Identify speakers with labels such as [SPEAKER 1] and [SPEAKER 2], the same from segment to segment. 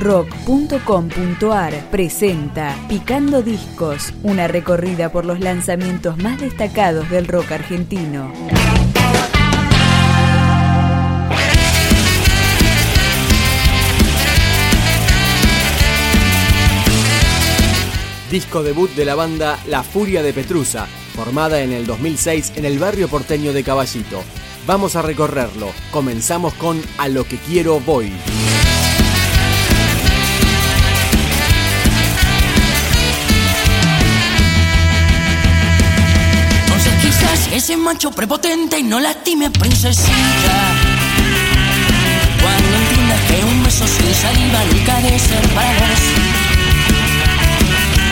[SPEAKER 1] rock.com.ar presenta Picando Discos, una recorrida por los lanzamientos más destacados del rock argentino.
[SPEAKER 2] Disco debut de la banda La Furia de Petrusa, formada en el 2006 en el barrio porteño de Caballito. Vamos a recorrerlo. Comenzamos con A lo que quiero voy.
[SPEAKER 3] Ese macho prepotente y no lastime princesita. Cuando entiendas que un beso sin saliva nunca debe ser para vos.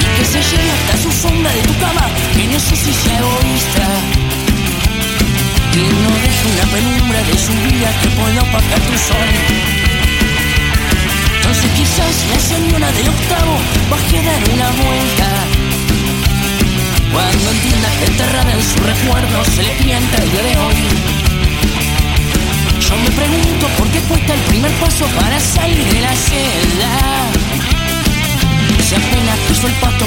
[SPEAKER 3] Y que se lleve hasta su sombra de tu cama, que no sé si sea egoísta. Y no deje una penumbra de su vida que pueda opacar tu sol. Entonces quizás la señora del octavo baje a dar una vuelta. Cuando entienda que enterrada en su recuerdo se le pianta el día de hoy. Yo me pregunto por qué cuesta el primer paso para salir de la celda. Si apenas piso el pasto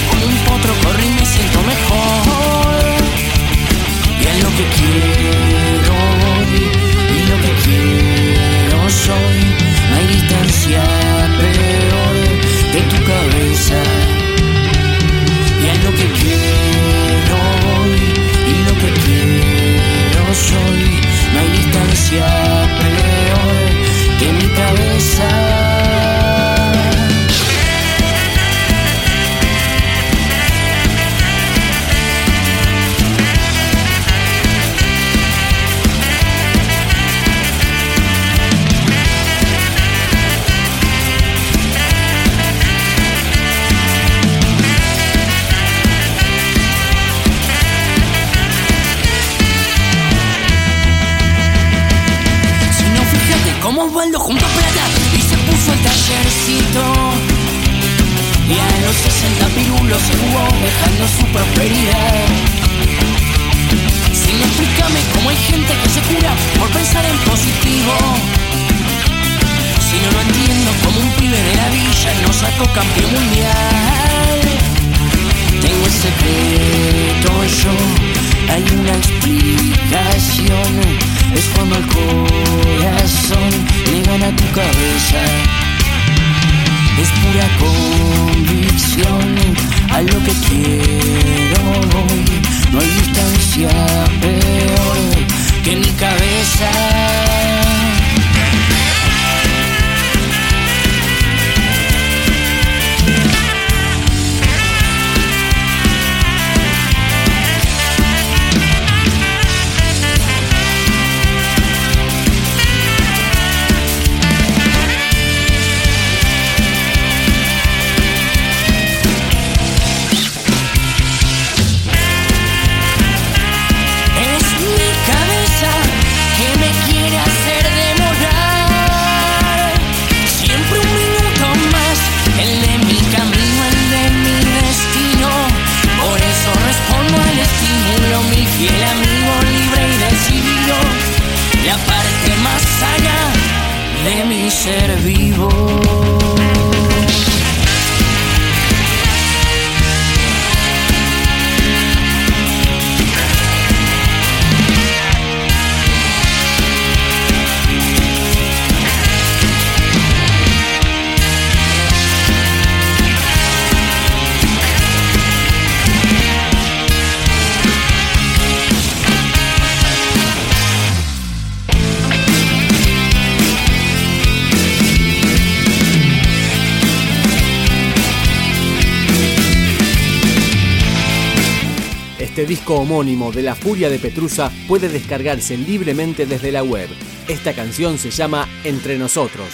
[SPEAKER 2] Este disco homónimo de La Furia de Petrusa puede descargarse libremente desde la web. Esta canción se llama Entre Nosotros.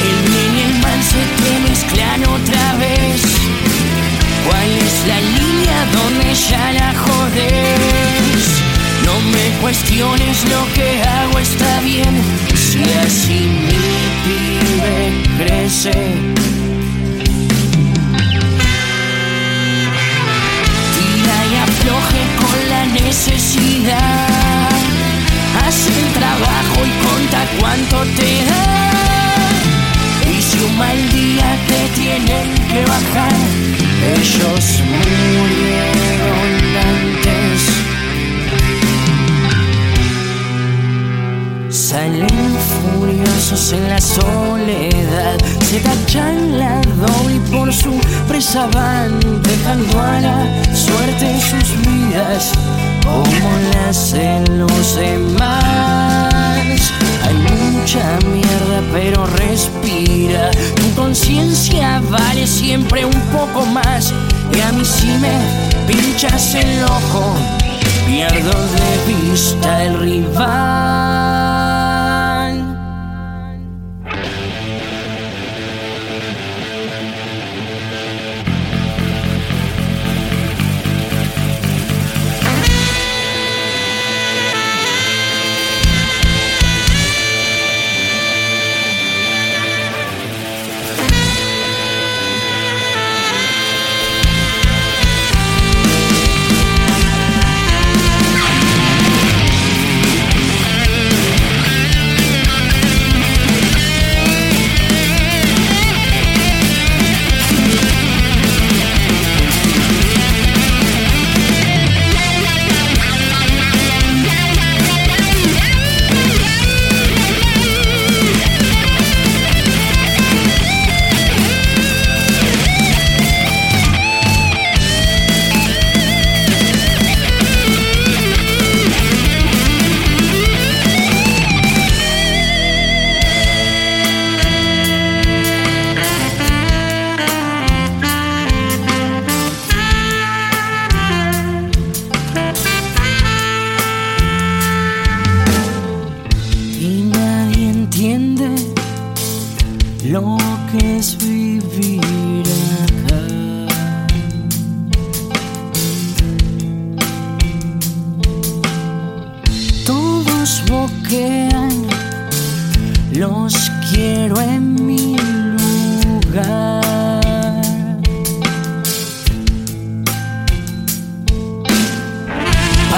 [SPEAKER 3] El bien y el mal se te mezclan otra vez. ¿Cuál es la línea donde ya la jodes? No me cuestiones lo que hago está bien. Si así mi pibe crece. Con Tu conciencia vale siempre un poco más. Y a mí si me pinchas el ojo, pierdo de vista el rival.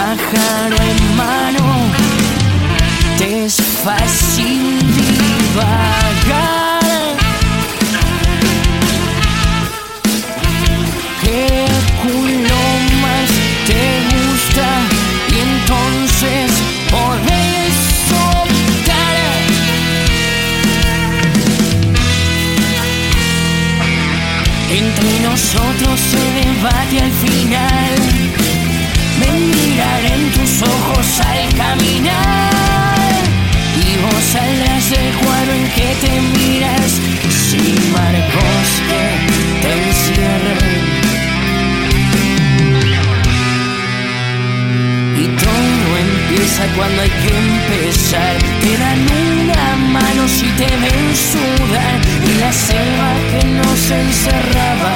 [SPEAKER 3] pájaro en mano, te es fácil divagar. ¿Qué culo más te gusta? Y entonces podés soltar. Entre nosotros se debate al fin luz al caminar y vos saldrás del cuadro en que te miras sin marcos que te encierren. Y todo empieza cuando hay que empezar. Te dan una mano si te ven sudar y la selva que nos encerraba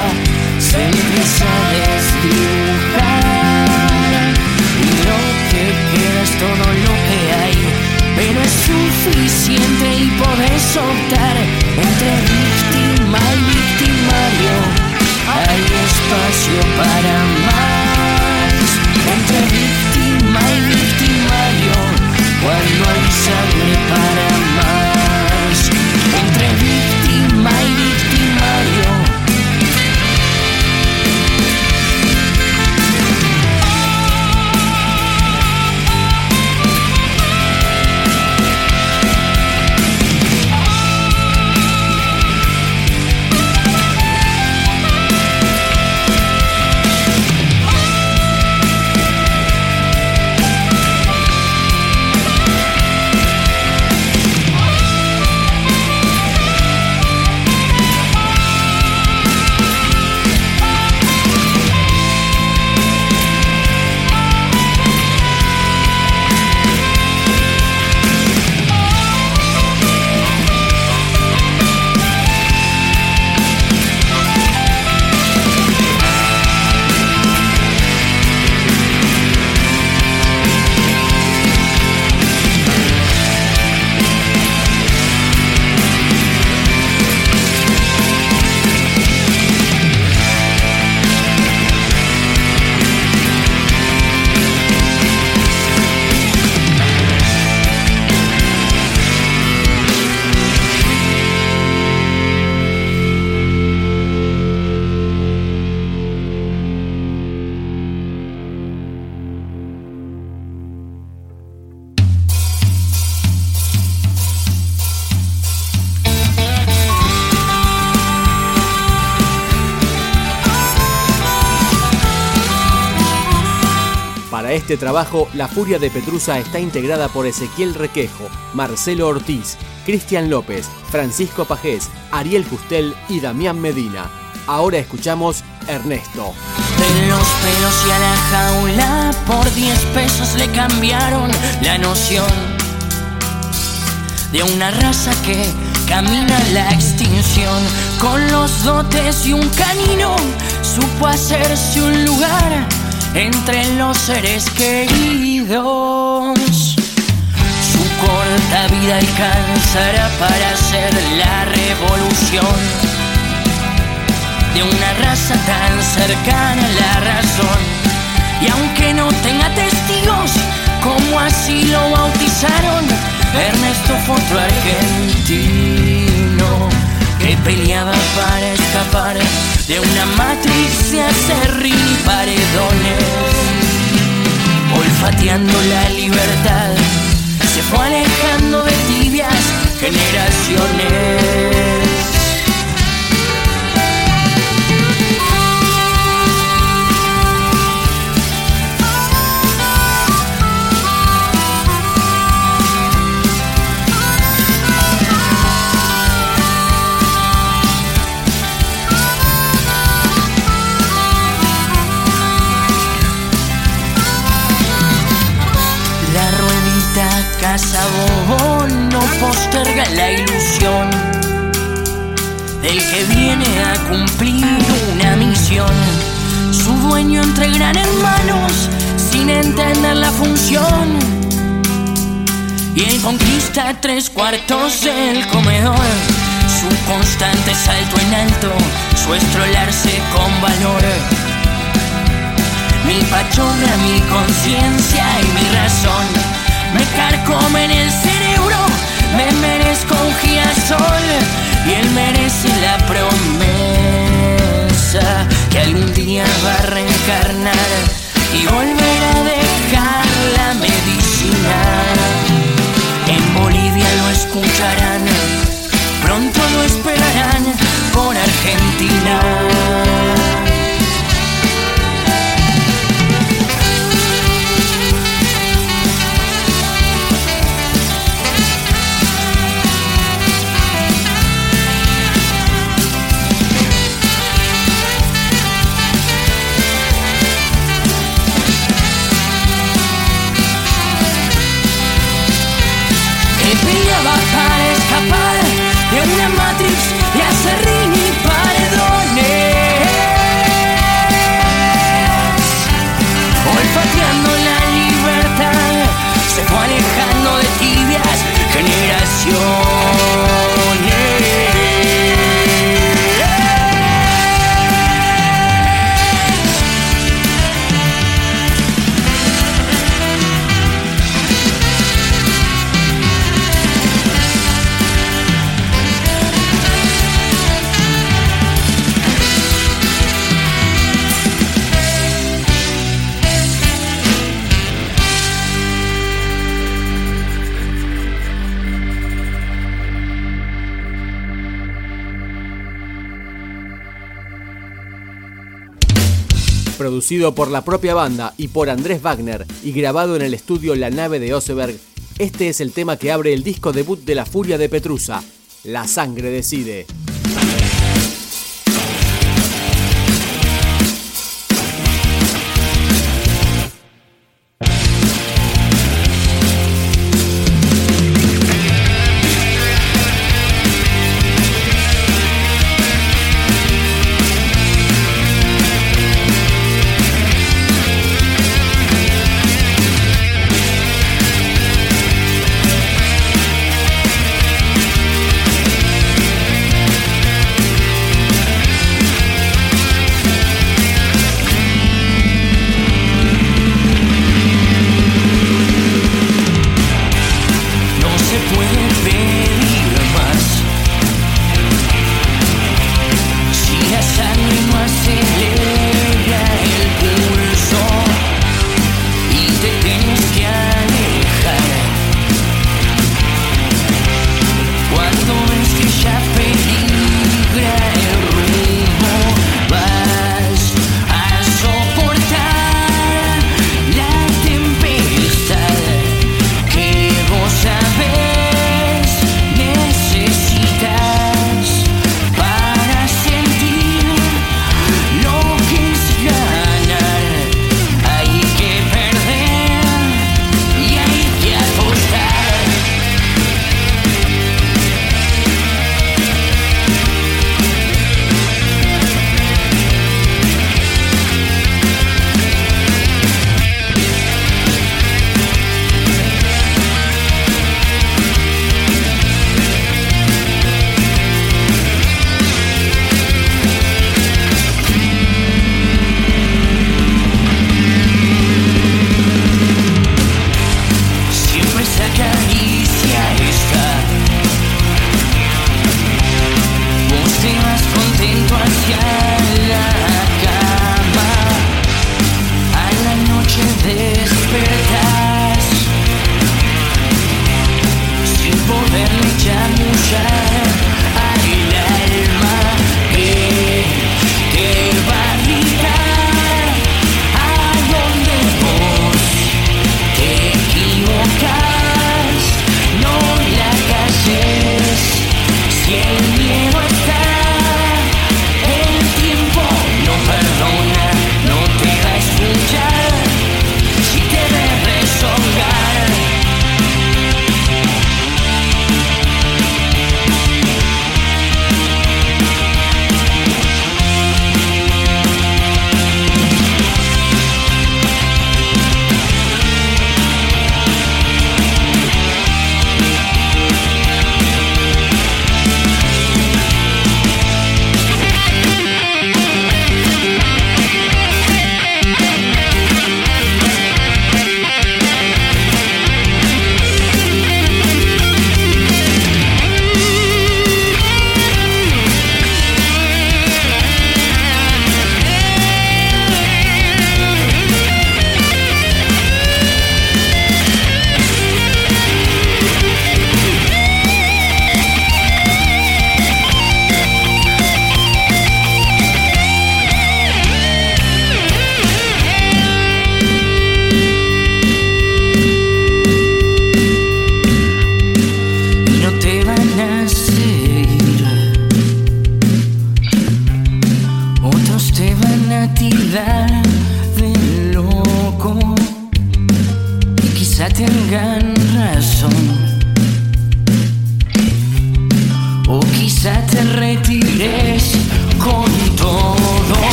[SPEAKER 3] se empieza a desdibujar es todo lo que hay, pero es suficiente y podés optar entre víctima y victimario.
[SPEAKER 2] Hay espacio para este trabajo, La Furia de Petrusa está integrada por Ezequiel Requejo, Marcelo Ortiz, Cristian López, Francisco Pajés, Ariel Justel y Damián Medina. Ahora escuchamos Ernesto.
[SPEAKER 3] De los pelos y a la jaula por 10 pesos le cambiaron la noción de una raza que camina la extinción con los dotes y un canino supo hacerse un lugar entre los seres queridos. Su corta vida alcanzará para hacer la revolución de una raza tan cercana a la razón. Y aunque no tenga testigos, como así lo bautizaron, Ernesto fue otro argentino que peleaba para escapar de una matriz de acerrín y paredones. Olfateando la libertad, se fue alejando de tibias generaciones. Del que viene a cumplir una misión. Su dueño entre gran hermanos sin entender la función. Y él conquista tres cuartos del comedor. Su constante salto en alto, su estrolarse con valor. Mi pachorra, mi conciencia y mi razón me carcomen el cerebro, me merezco un girasol y él merece la promesa que algún día va a reencarnar y volver a dejar la medicina. En Bolivia lo escucharán,
[SPEAKER 2] producido por la propia banda y por Andrés Wagner y grabado en el estudio La Nave de Oseberg, este es el tema que abre el disco debut de La Furia de Petrusa, La Sangre Decide.